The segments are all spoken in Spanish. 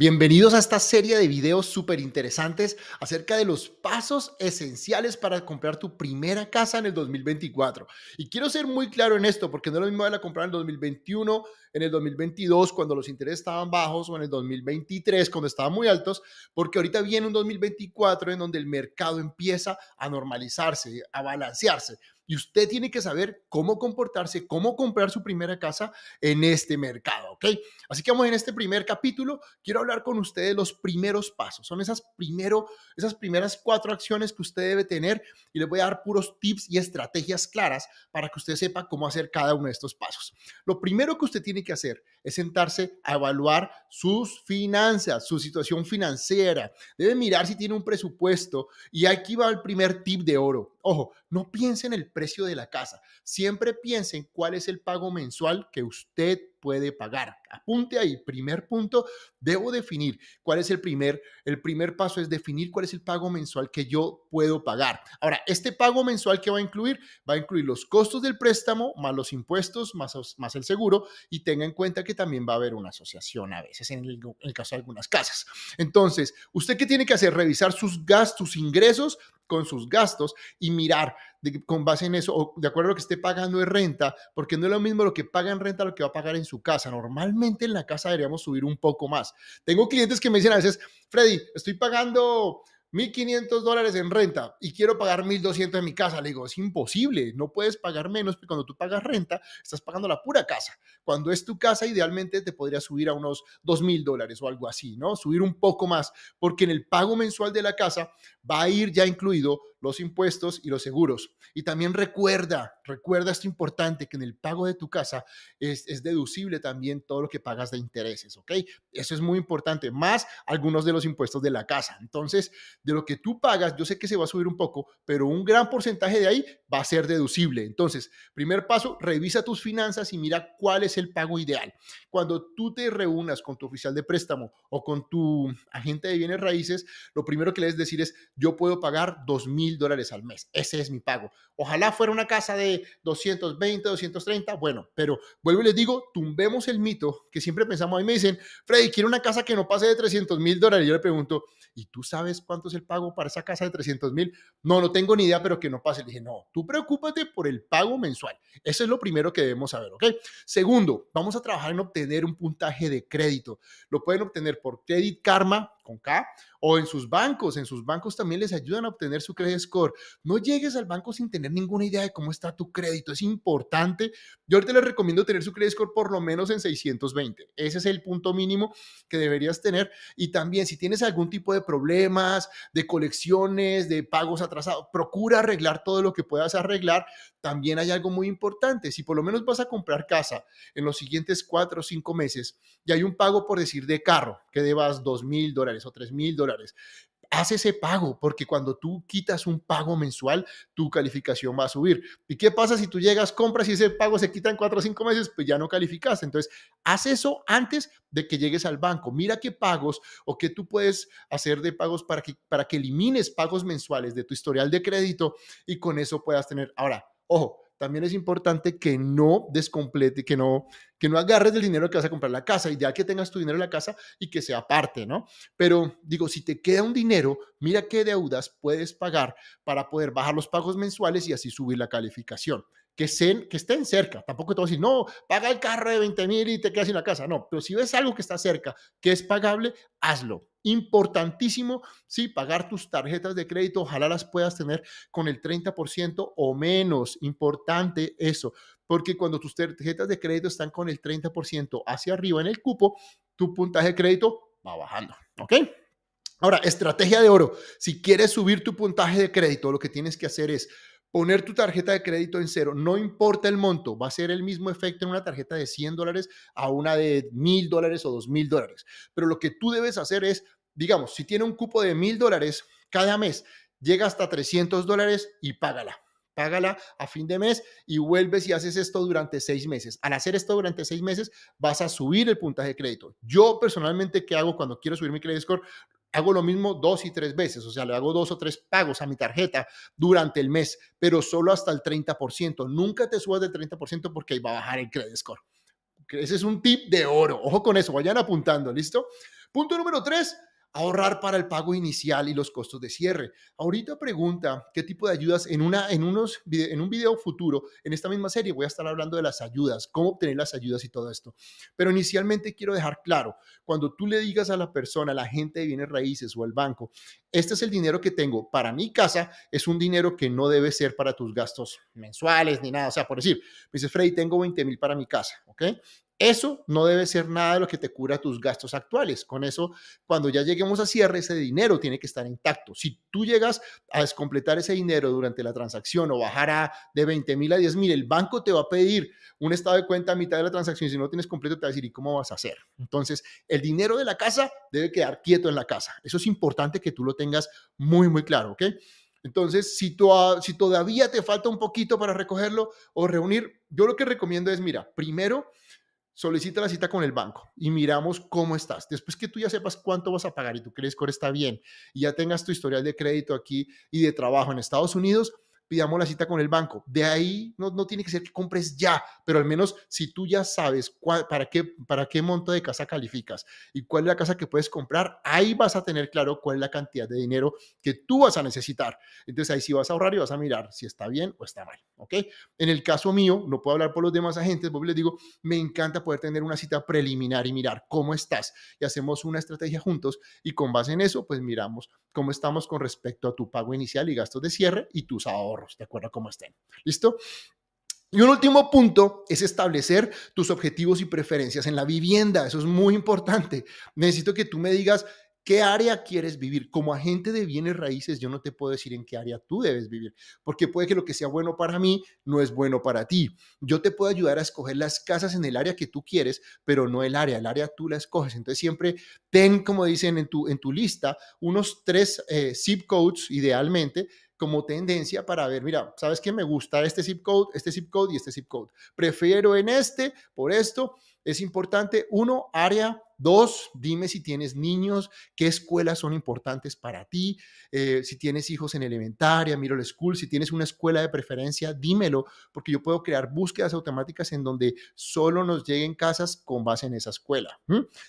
Bienvenidos a esta serie de videos súper interesantes acerca de los pasos esenciales para comprar tu primera casa en el 2024. Y quiero ser muy claro en esto, porque no es lo mismo a comprar en el 2021, en el 2022, cuando los intereses estaban bajos, o en el 2023, cuando estaban muy altos, porque ahorita viene un 2024 en donde el mercado empieza a normalizarse, a balancearse. Y usted tiene que saber cómo comportarse, cómo comprar su primera casa en este mercado, ¿ok? Así que vamos en este primer capítulo. Quiero hablar con ustedes de los primeros pasos. Son esas, primero, esas primeras cuatro acciones que usted debe tener y les voy a dar puros tips y estrategias claras para que usted sepa cómo hacer cada uno de estos pasos. Lo primero que usted tiene que hacer sentarse a evaluar sus finanzas, su situación financiera. Debe mirar si tiene un presupuesto y aquí va el primer tip de oro. Ojo, no piense en el precio de la casa, siempre piense en cuál es el pago mensual que usted puede pagar. Apunte ahí, primer punto, debo definir cuál es el primer, el primer paso es definir cuál es el pago mensual que yo puedo pagar. Ahora, este pago mensual que va a incluir, va a incluir los costos del préstamo, más los impuestos, más, más el seguro, y tenga en cuenta que también va a haber una asociación a veces en el, caso de algunas casas. Entonces, ¿usted qué tiene que hacer? Revisar sus gastos, sus ingresos con sus gastos y mirar con base en eso, o de acuerdo a lo que esté pagando de renta, porque no es lo mismo lo que paga en renta lo que va a pagar en su casa. Normalmente en la casa deberíamos subir un poco más. Tengo clientes que me dicen a veces, Freddy, estoy pagando 1.500 dólares en renta y quiero pagar 1.200 en mi casa. Le digo, es imposible, no puedes pagar menos, porque cuando tú pagas renta, estás pagando la pura casa. Cuando es tu casa, idealmente te podría subir a unos 2.000 dólares o algo así, ¿no? Subir un poco más, porque en el pago mensual de la casa va a ir ya incluido los impuestos y los seguros. Y también recuerda, recuerda esto importante, que en el pago de tu casa es, es, deducible también todo lo que pagas de intereses, ¿ok? Eso es muy importante, más algunos de los impuestos de la casa. Entonces, de lo que tú pagas, yo sé que se va a subir un poco, pero un gran porcentaje de ahí va a ser deducible. Entonces, primer paso, revisa tus finanzas y mira cuál es el pago ideal. Cuando tú te reúnas con tu oficial de préstamo o con tu agente de bienes raíces, lo primero que le debes decir es, yo puedo pagar dos mil dólares al mes. Ese es mi pago. Ojalá fuera una casa de 220, 230, bueno, pero vuelvo y les digo, tumbemos el mito que siempre pensamos, ahí me dicen, Freddy, quiero una casa que no pase de 300 mil dólares. Yo le pregunto, ¿y tú sabes cuánto es el pago para esa casa de 300 mil? No, no tengo ni idea, pero que no pase. Le dije, no, tú preocúpate por el pago mensual. Eso es lo primero que debemos saber, ¿ok? Segundo, vamos a trabajar en obtener un puntaje de crédito. Lo pueden obtener por Credit Karma, con K, o en sus bancos. En sus bancos también les ayudan a obtener su credit score. No llegues al banco sin tener ninguna idea de cómo está tu crédito. Es importante. Yo ahorita les recomiendo tener su credit score por lo menos en 620. Ese es el punto mínimo que deberías tener. Y también si tienes algún tipo de problemas, de colecciones, de pagos atrasados, procura arreglar todo lo que puedas arreglar. También hay algo muy importante. Si por lo menos vas a comprar casa en los siguientes cuatro o cinco meses y hay un pago por decir de carro que debas dos mil dólares o tres mil dólares, Haz ese pago, porque cuando tú quitas un pago mensual, tu calificación va a subir. ¿Y qué pasa si tú llegas, compras y ese pago se quita en cuatro o cinco meses? Pues ya no calificaste. Entonces, haz eso antes de que llegues al banco. Mira qué pagos o qué tú puedes hacer de pagos para que, para que elimines pagos mensuales de tu historial de crédito y con eso puedas tener. Ahora, ojo, también es importante que no descomplete, que no, que no agarres del dinero que vas a comprar la casa, ideal que tengas tu dinero en la casa y que sea aparte, ¿no? Pero digo, si te queda un dinero, mira qué deudas puedes pagar para poder bajar los pagos mensuales y así subir la calificación que, que estén cerca. Tampoco te voy a decir, no, paga el carro de 20 mil y te quedas sin la casa. No, pero si ves algo que está cerca, que es pagable, hazlo. Importantísimo, sí, pagar tus tarjetas de crédito, ojalá las puedas tener con el 30% o menos. Importante eso, porque cuando tus tarjetas de crédito están con el 30% hacia arriba en el cupo, tu puntaje de crédito va bajando. ¿Ok? Ahora, estrategia de oro. Si quieres subir tu puntaje de crédito, lo que tienes que hacer es poner tu tarjeta de crédito en cero, no importa el monto, va a ser el mismo efecto en una tarjeta de 100 dólares a una de 1000 dólares o 2000 dólares. Pero lo que tú debes hacer es, digamos, si tiene un cupo de 1000 dólares cada mes, llega hasta 300 dólares y págala. Págala a fin de mes y vuelves y haces esto durante seis meses. Al hacer esto durante seis meses, vas a subir el puntaje de crédito. Yo personalmente, ¿qué hago cuando quiero subir mi credit score? Hago lo mismo dos y tres veces, o sea, le hago dos o tres pagos a mi tarjeta durante el mes, pero solo hasta el 30%. Nunca te subas del 30% porque ahí va a bajar el credit score. Ese es un tip de oro. Ojo con eso, vayan apuntando, ¿listo? Punto número tres, ahorrar para el pago inicial y los costos de cierre. Ahorita pregunta qué tipo de ayudas en, una, en, unos, en un video futuro, en esta misma serie voy a estar hablando de las ayudas, cómo obtener las ayudas y todo esto. Pero inicialmente quiero dejar claro, cuando tú le digas a la persona, a la gente de bienes raíces o al banco, este es el dinero que tengo para mi casa, es un dinero que no debe ser para tus gastos mensuales ni nada. O sea, por decir, me dice Freddy, tengo 20 mil para mi casa, ¿ok? Eso no debe ser nada de lo que te cura tus gastos actuales. Con eso, cuando ya lleguemos a cierre, ese dinero tiene que estar intacto. Si tú llegas a descompletar ese dinero durante la transacción o bajar de 20 mil a 10 mil, el banco te va a pedir un estado de cuenta a mitad de la transacción si no tienes completo te va a decir, ¿y cómo vas a hacer? Entonces, el dinero de la casa debe quedar quieto en la casa. Eso es importante que tú lo tengas muy, muy claro, ¿ok? Entonces, si, si todavía te falta un poquito para recogerlo o reunir, yo lo que recomiendo es, mira, primero, solicita la cita con el banco y miramos cómo estás. Después que tú ya sepas cuánto vas a pagar y tu credit score está bien y ya tengas tu historial de crédito aquí y de trabajo en Estados Unidos, pidamos la cita con el banco. De ahí no, no tiene que ser que compres ya, pero al menos si tú ya sabes para, qué, para qué monto de casa calificas y cuál es la casa que puedes comprar, ahí vas a tener claro cuál es la cantidad de dinero que tú vas a necesitar. Entonces ahí sí vas a ahorrar y vas a mirar si está bien o está mal. ¿Ok? En el caso mío, no puedo hablar por los demás agentes, porque les digo, me encanta poder tener una cita preliminar y mirar cómo estás y hacemos una estrategia juntos y con base en eso, pues miramos cómo estamos con respecto a tu pago inicial y gastos de cierre y tus ahorros, de acuerdo cómo estén. ¿Listo? Y un último punto es establecer tus objetivos y preferencias en la vivienda. Eso es muy importante. Necesito que tú me digas qué área quieres vivir. Como agente de bienes raíces, yo no te puedo decir en qué área tú debes vivir, porque puede que lo que sea bueno para mí no es bueno para ti. Yo te puedo ayudar a escoger las casas en el área que tú quieres, pero no el área. El área tú la escoges. Entonces siempre ten, como dicen en tu, en tu lista, unos tres eh, zip codes idealmente como tendencia para ver, mira, ¿sabes qué? Me gusta este zip code, este zip code y este zip code. Prefiero en este por esto. Es importante, uno, área. Dos, dime si tienes niños, qué escuelas son importantes para ti, eh, si tienes hijos en elementaria, middle school, si tienes una escuela de preferencia, dímelo, porque yo puedo crear búsquedas automáticas en donde solo nos lleguen casas con base en esa escuela.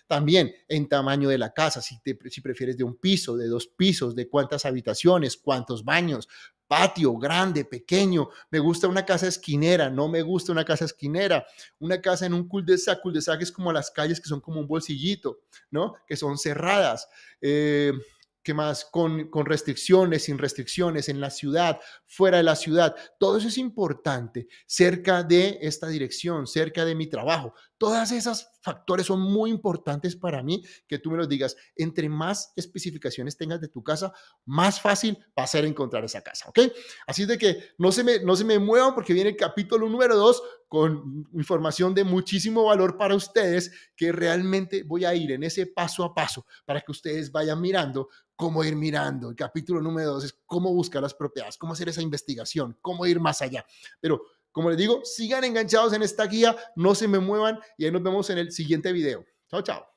También en tamaño de la casa, si, si prefieres de un piso, de dos pisos, de cuántas habitaciones, cuántos baños, patio grande, pequeño. Me gusta una casa esquinera, no me gusta una casa esquinera. Una casa en un cul-de-sac, cul-de-sac es como las calles que son como un bolsillito, ¿no? Que son cerradas. Eh, ¿Qué más? Con, con, restricciones, sin restricciones, en la ciudad, fuera de la ciudad. Todo eso es importante, cerca de esta dirección, cerca de mi trabajo. Todas esas factores son muy importantes para mí que tú me los digas. Entre más especificaciones tengas de tu casa, más fácil va a ser encontrar esa casa, ¿ok? Así de que no se me, no se me muevan porque viene el capítulo número dos con información de muchísimo valor para ustedes que realmente voy a ir en ese paso a paso para que ustedes vayan mirando cómo ir mirando. El capítulo número dos es cómo buscar las propiedades, cómo hacer esa investigación, cómo ir más allá. Pero como les digo, sigan enganchados en esta guía, no se me muevan y ahí nos vemos en el siguiente video. Chao, chao.